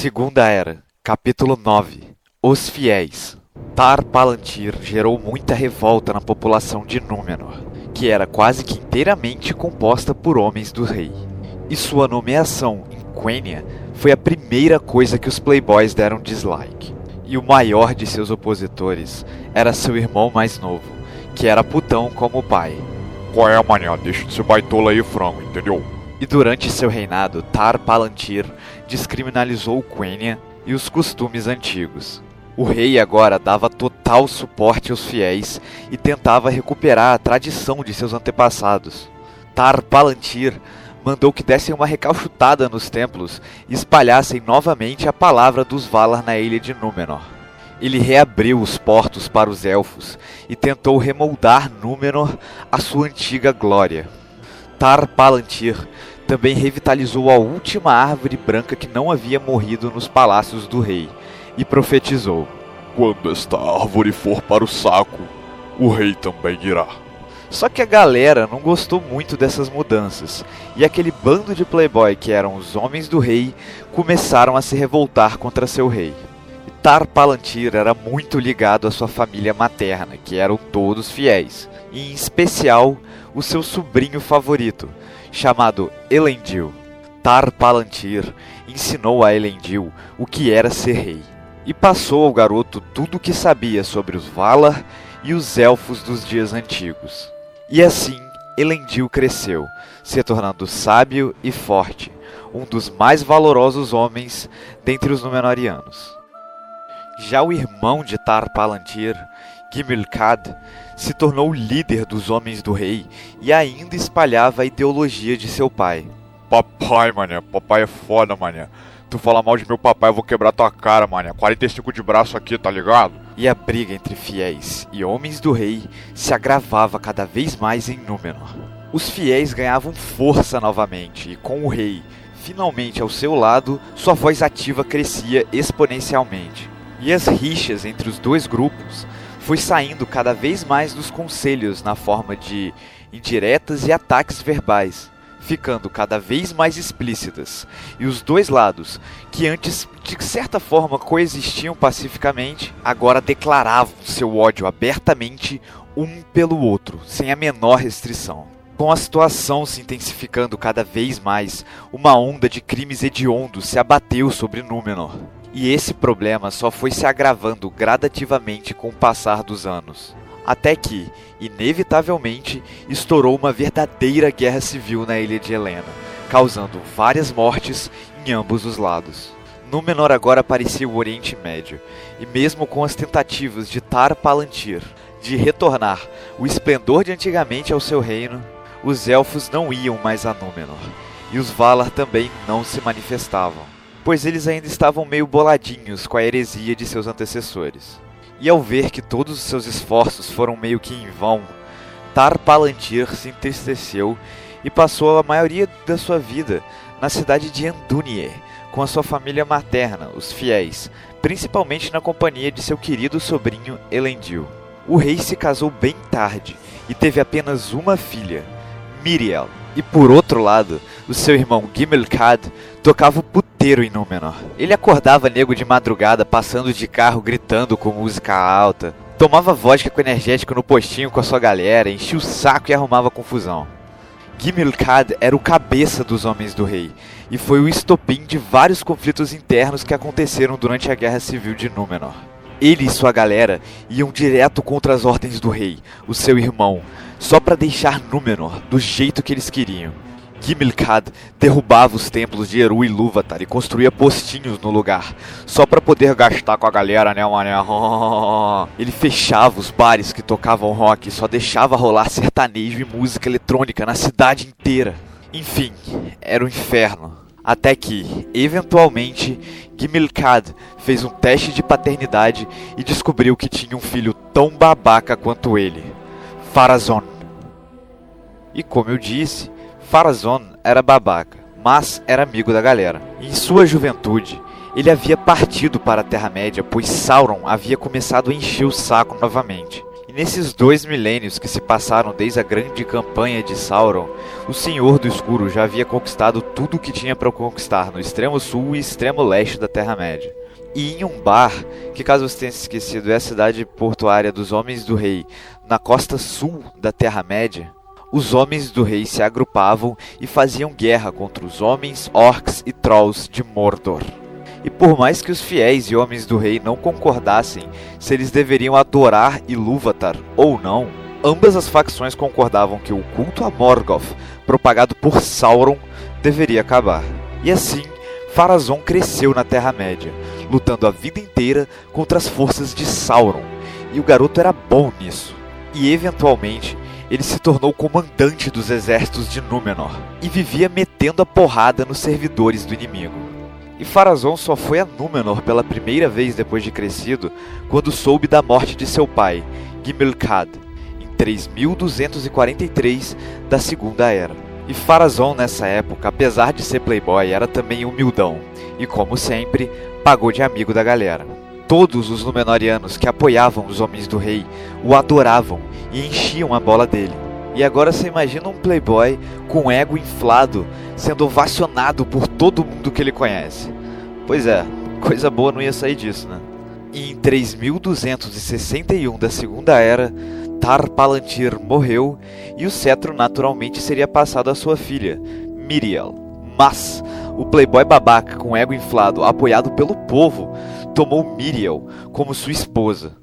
Segunda Era, capítulo 9 Os Fiéis Tar Palantir gerou muita revolta na população de Númenor, que era quase que inteiramente composta por homens do rei. E sua nomeação em Quenya foi a primeira coisa que os playboys deram dislike. E o maior de seus opositores era seu irmão mais novo, que era putão como o pai. Qual é, mané? Deixa de ser baitola aí, frango, entendeu? E durante seu reinado, Tar Palantir descriminalizou Quenya e os costumes antigos. O rei agora dava total suporte aos fiéis e tentava recuperar a tradição de seus antepassados. Tar Palantir mandou que dessem uma recalchutada nos templos e espalhassem novamente a palavra dos Valar na ilha de Númenor. Ele reabriu os portos para os elfos e tentou remoldar Númenor à sua antiga glória. Tar Palantir também revitalizou a última árvore branca que não havia morrido nos palácios do rei e profetizou: Quando esta árvore for para o saco, o rei também irá. Só que a galera não gostou muito dessas mudanças, e aquele bando de playboy que eram os homens do rei começaram a se revoltar contra seu rei. E Tar Palantir era muito ligado à sua família materna, que eram todos fiéis, e em especial o seu sobrinho favorito, chamado Elendil. Tar Palantir ensinou a Elendil o que era ser rei, e passou ao garoto tudo o que sabia sobre os Valar e os elfos dos dias antigos. E assim Elendil cresceu, se tornando sábio e forte, um dos mais valorosos homens dentre os Númenóreanos. Já o irmão de Tar Palantir, Gimilcad, se tornou o líder dos homens do rei e ainda espalhava a ideologia de seu pai. Papai, mané, papai é foda, mané. Tu fala mal de meu papai, eu vou quebrar tua cara, mané. 45 de braço aqui, tá ligado? E a briga entre fiéis e homens do rei se agravava cada vez mais em Númenor. Os fiéis ganhavam força novamente e com o rei finalmente ao seu lado, sua voz ativa crescia exponencialmente. E as rixas entre os dois grupos foi saindo cada vez mais dos conselhos na forma de indiretas e ataques verbais, ficando cada vez mais explícitas, e os dois lados, que antes de certa forma coexistiam pacificamente, agora declaravam seu ódio abertamente um pelo outro, sem a menor restrição. Com a situação se intensificando cada vez mais, uma onda de crimes hediondos se abateu sobre Númenor. E esse problema só foi se agravando gradativamente com o passar dos anos. Até que, inevitavelmente, estourou uma verdadeira guerra civil na ilha de Helena, causando várias mortes em ambos os lados. Númenor agora parecia o Oriente Médio, e mesmo com as tentativas de Tar Palantir de retornar o esplendor de antigamente ao seu reino, os elfos não iam mais a Númenor, e os Valar também não se manifestavam pois eles ainda estavam meio boladinhos com a heresia de seus antecessores. E ao ver que todos os seus esforços foram meio que em vão, Tar Palantir se entristeceu e passou a maioria da sua vida na cidade de Andúnier, com a sua família materna, os fiéis, principalmente na companhia de seu querido sobrinho Elendil. O rei se casou bem tarde e teve apenas uma filha, Miriel. E por outro lado, o seu irmão Gimmelcad tocava o puteiro em Númenor. Ele acordava nego de madrugada passando de carro gritando com música alta, tomava vodka com energético no postinho com a sua galera, enchia o saco e arrumava confusão. Gimilcad era o cabeça dos homens do rei e foi o estopim de vários conflitos internos que aconteceram durante a Guerra Civil de Númenor. Ele e sua galera iam direto contra as ordens do rei, o seu irmão, só para deixar Númenor do jeito que eles queriam. Gimilcad derrubava os templos de Eru e Lúvatar e construía postinhos no lugar, só para poder gastar com a galera, né, mané? Ele fechava os bares que tocavam rock e só deixava rolar sertanejo e música eletrônica na cidade inteira. Enfim, era um inferno. Até que, eventualmente, Gimilcad fez um teste de paternidade e descobriu que tinha um filho tão babaca quanto ele, Farazon. E como eu disse, Farazon era babaca, mas era amigo da galera. Em sua juventude, ele havia partido para a Terra-média, pois Sauron havia começado a encher o saco novamente. E nesses dois milênios que se passaram desde a grande campanha de Sauron, o Senhor do Escuro já havia conquistado tudo o que tinha para conquistar no extremo sul e extremo leste da Terra-média. E em um bar, que caso você tenha esquecido é a cidade portuária dos Homens do Rei, na costa sul da Terra-média, os Homens do Rei se agrupavam e faziam guerra contra os homens, orcs e trolls de Mordor. E por mais que os fiéis e homens do rei não concordassem se eles deveriam adorar Ilúvatar ou não, ambas as facções concordavam que o culto a Morgoth, propagado por Sauron, deveria acabar. E assim, Farazon cresceu na Terra-média, lutando a vida inteira contra as forças de Sauron, e o garoto era bom nisso. E eventualmente, ele se tornou comandante dos exércitos de Númenor e vivia metendo a porrada nos servidores do inimigo. E Farazon só foi a Númenor pela primeira vez depois de crescido, quando soube da morte de seu pai, Gimilcad, em 3243 da Segunda Era. E Farazon nessa época, apesar de ser playboy, era também humildão, e como sempre, pagou de amigo da galera. Todos os Númenóreanos que apoiavam os homens do rei o adoravam e enchiam a bola dele. E agora você imagina um playboy com ego inflado sendo ovacionado por todo mundo que ele conhece. Pois é, coisa boa não ia sair disso, né? E em 3261 da Segunda Era, Tar Palantir morreu e o cetro naturalmente seria passado à sua filha, Miriel. Mas o playboy babaca com ego inflado, apoiado pelo povo, tomou Miriel como sua esposa.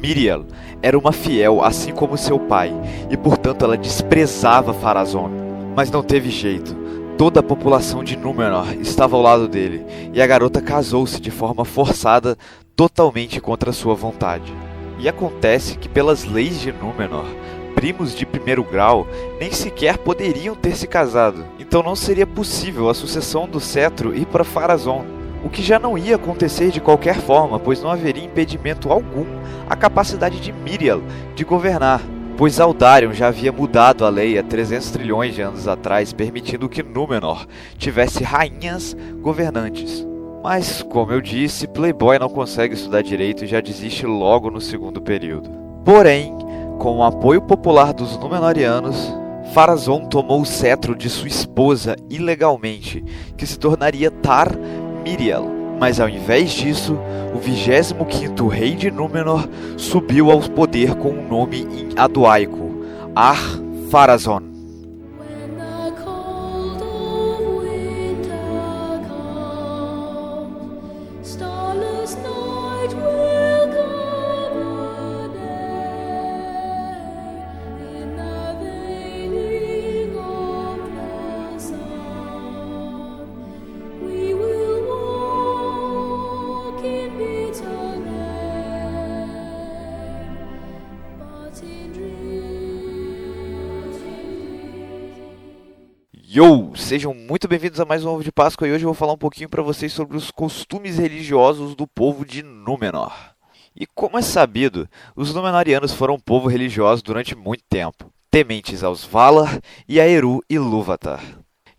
Miriel era uma fiel, assim como seu pai, e portanto ela desprezava Farazon. Mas não teve jeito. Toda a população de Númenor estava ao lado dele, e a garota casou-se de forma forçada, totalmente contra sua vontade. E acontece que, pelas leis de Númenor, primos de primeiro grau nem sequer poderiam ter se casado, então não seria possível a sucessão do cetro ir para Farazon, o que já não ia acontecer de qualquer forma, pois não haveria impedimento algum à capacidade de Miriel de governar pois Aldarion já havia mudado a lei há 300 trilhões de anos atrás, permitindo que Númenor tivesse rainhas governantes. Mas, como eu disse, Playboy não consegue estudar direito e já desiste logo no segundo período. Porém, com o apoio popular dos Númenóreanos, Farazon tomou o cetro de sua esposa ilegalmente, que se tornaria Tar Miriel, mas ao invés disso, o 25º rei de Númenor subiu ao poder com um nome em aduaico, Ar-Pharazôn. Yo! Sejam muito bem-vindos a mais um Ovo de Páscoa e hoje eu vou falar um pouquinho para vocês sobre os costumes religiosos do povo de Númenor. E como é sabido, os Númenóreanos foram um povo religioso durante muito tempo, tementes aos Valar e a Eru e Lúvatar.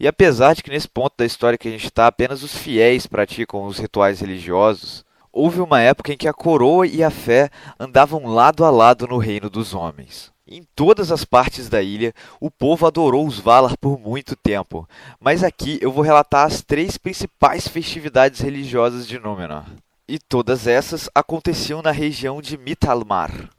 E apesar de que nesse ponto da história que a gente está apenas os fiéis praticam os rituais religiosos, houve uma época em que a coroa e a fé andavam lado a lado no reino dos homens. Em todas as partes da ilha, o povo adorou os Valar por muito tempo, mas aqui eu vou relatar as três principais festividades religiosas de Númenor. E todas essas aconteciam na região de Mitalmar.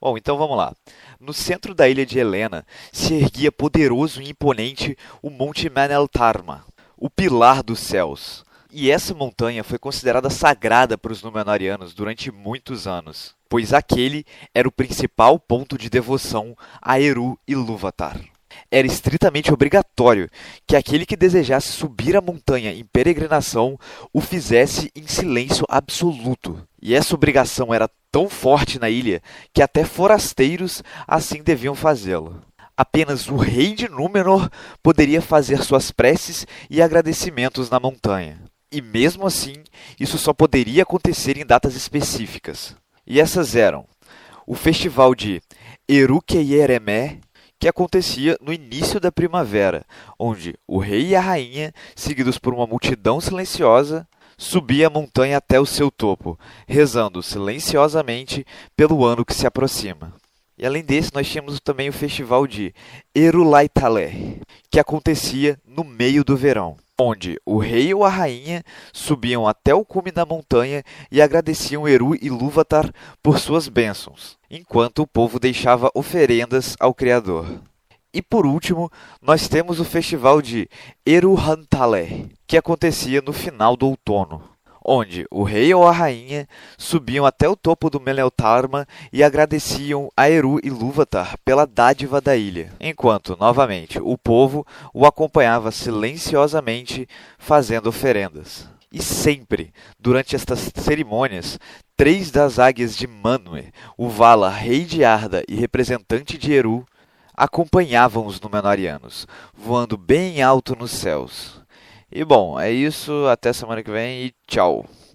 Bom, então vamos lá. No centro da ilha de Helena se erguia poderoso e imponente o Monte Maneltarma, o pilar dos céus. E essa montanha foi considerada sagrada para os Númenóreanos durante muitos anos pois aquele era o principal ponto de devoção a Eru e Lúvatar. Era estritamente obrigatório que aquele que desejasse subir a montanha em peregrinação o fizesse em silêncio absoluto. E essa obrigação era tão forte na ilha que até forasteiros assim deviam fazê-lo. Apenas o rei de Númenor poderia fazer suas preces e agradecimentos na montanha. E mesmo assim, isso só poderia acontecer em datas específicas. E essas eram o festival de Erukeyeremé, que acontecia no início da primavera, onde o rei e a rainha, seguidos por uma multidão silenciosa, subia a montanha até o seu topo, rezando silenciosamente pelo ano que se aproxima. E além desse, nós tínhamos também o festival de Erulaitalé, que acontecia no meio do verão, onde o rei ou a rainha subiam até o cume da montanha e agradeciam Eru e Lúvatar por suas bênçãos, enquanto o povo deixava oferendas ao Criador. E por último, nós temos o festival de Eruhantalé, que acontecia no final do outono onde o rei ou a rainha subiam até o topo do Meneltarma e agradeciam a Eru e Lúvatar pela dádiva da ilha, enquanto, novamente, o povo o acompanhava silenciosamente fazendo oferendas. E sempre, durante estas cerimônias, três das águias de Manwë, o Vala, rei de Arda e representante de Eru, acompanhavam os Númenóreanos, voando bem alto nos céus. E bom, é isso. Até semana que vem e tchau.